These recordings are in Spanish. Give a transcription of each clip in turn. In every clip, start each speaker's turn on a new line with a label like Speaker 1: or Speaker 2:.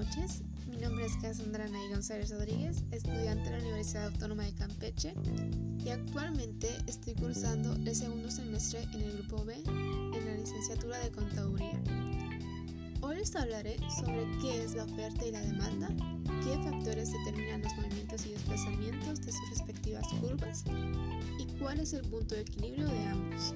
Speaker 1: noches. Mi nombre es Cassandra Nay González Rodríguez, estudiante de la Universidad Autónoma de Campeche y actualmente estoy cursando el segundo semestre en el grupo B en la licenciatura de Contaduría. Hoy les hablaré sobre qué es la oferta y la demanda, qué factores determinan los movimientos y desplazamientos de sus respectivas curvas y cuál es el punto de equilibrio de ambos.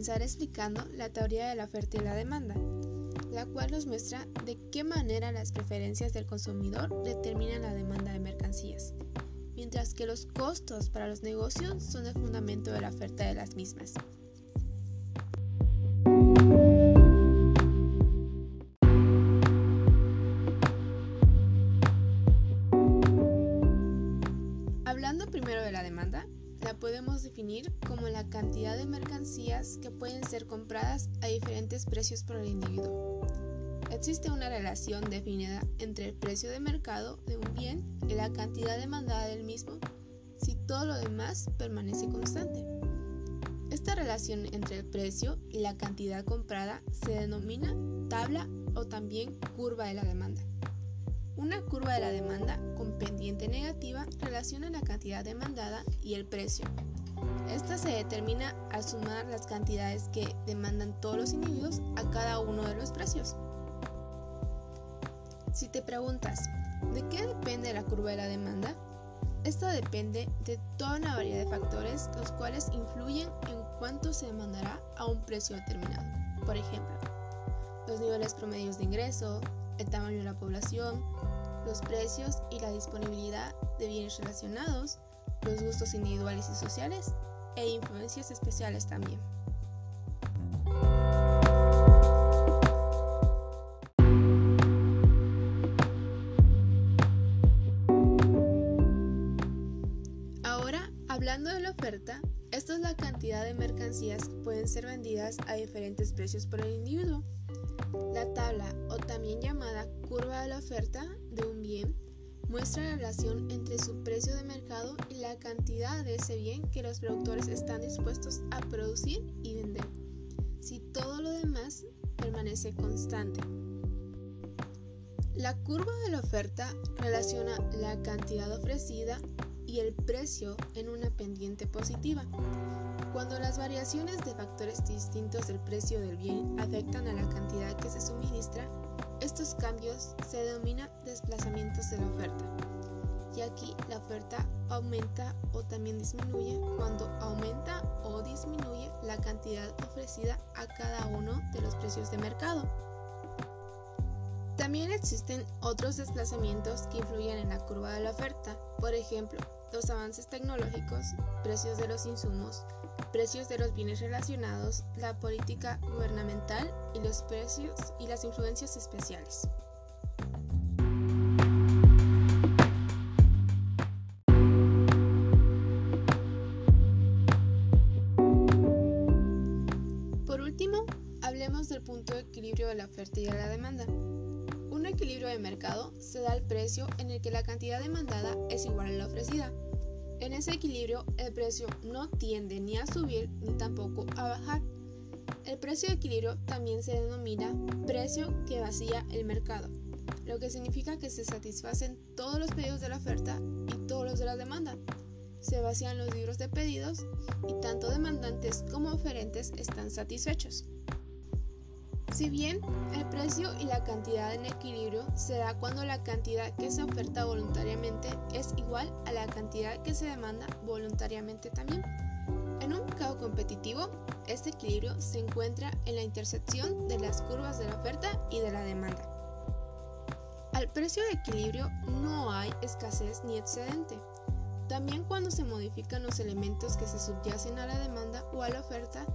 Speaker 1: Comenzar explicando la teoría de la oferta y la demanda, la cual nos muestra de qué manera las preferencias del consumidor determinan la demanda de mercancías, mientras que los costos para los negocios son el fundamento de la oferta de las mismas. Hablando primero de la demanda, la podemos definir como la cantidad de mercancías que pueden ser compradas a diferentes precios por el individuo. Existe una relación definida entre el precio de mercado de un bien y la cantidad demandada del mismo si todo lo demás permanece constante. Esta relación entre el precio y la cantidad comprada se denomina tabla o también curva de la demanda. Una curva de la demanda con pendiente negativa relaciona la cantidad demandada y el precio. Esta se determina al sumar las cantidades que demandan todos los individuos a cada uno de los precios. Si te preguntas, ¿de qué depende la curva de la demanda? Esta depende de toda una variedad de factores los cuales influyen en cuánto se demandará a un precio determinado. Por ejemplo, los niveles promedios de ingreso, el tamaño de la población, los precios y la disponibilidad de bienes relacionados, los gustos individuales y sociales e influencias especiales también. Ahora, hablando de la oferta, esta es la cantidad de mercancías que pueden ser vendidas a diferentes precios por el individuo. La tabla, o también llamada curva de la oferta de un bien, muestra la relación entre su precio de mercado y la cantidad de ese bien que los productores están dispuestos a producir y vender, si todo lo demás permanece constante. La curva de la oferta relaciona la cantidad ofrecida y el precio en una pendiente positiva. Cuando las variaciones de factores distintos del precio del bien afectan a la cantidad que se suministra, estos cambios se denominan desplazamientos de la oferta. Y aquí la oferta aumenta o también disminuye cuando aumenta o disminuye la cantidad ofrecida a cada uno de los precios de mercado. También existen otros desplazamientos que influyen en la curva de la oferta, por ejemplo, los avances tecnológicos, precios de los insumos, precios de los bienes relacionados, la política gubernamental y los precios y las influencias especiales. Por último, hablemos del punto de equilibrio de la oferta y de la demanda. Un equilibrio de mercado se da al precio en el que la cantidad demandada es igual a la ofrecida. En ese equilibrio, el precio no tiende ni a subir ni tampoco a bajar. El precio de equilibrio también se denomina precio que vacía el mercado, lo que significa que se satisfacen todos los pedidos de la oferta y todos los de la demanda. Se vacían los libros de pedidos y tanto demandantes como oferentes están satisfechos. Si bien el precio y la cantidad en equilibrio se da cuando la cantidad que se oferta voluntariamente es igual a la cantidad que se demanda voluntariamente también. En un mercado competitivo, este equilibrio se encuentra en la intersección de las curvas de la oferta y de la demanda. Al precio de equilibrio no hay escasez ni excedente. También cuando se modifican los elementos que se subyacen a la demanda o a la oferta,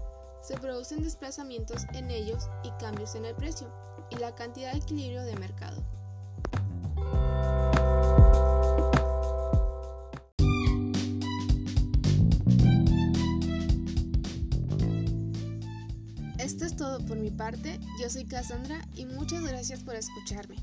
Speaker 1: se producen desplazamientos en ellos y cambios en el precio y la cantidad de equilibrio de mercado. Esto es todo por mi parte, yo soy Cassandra y muchas gracias por escucharme.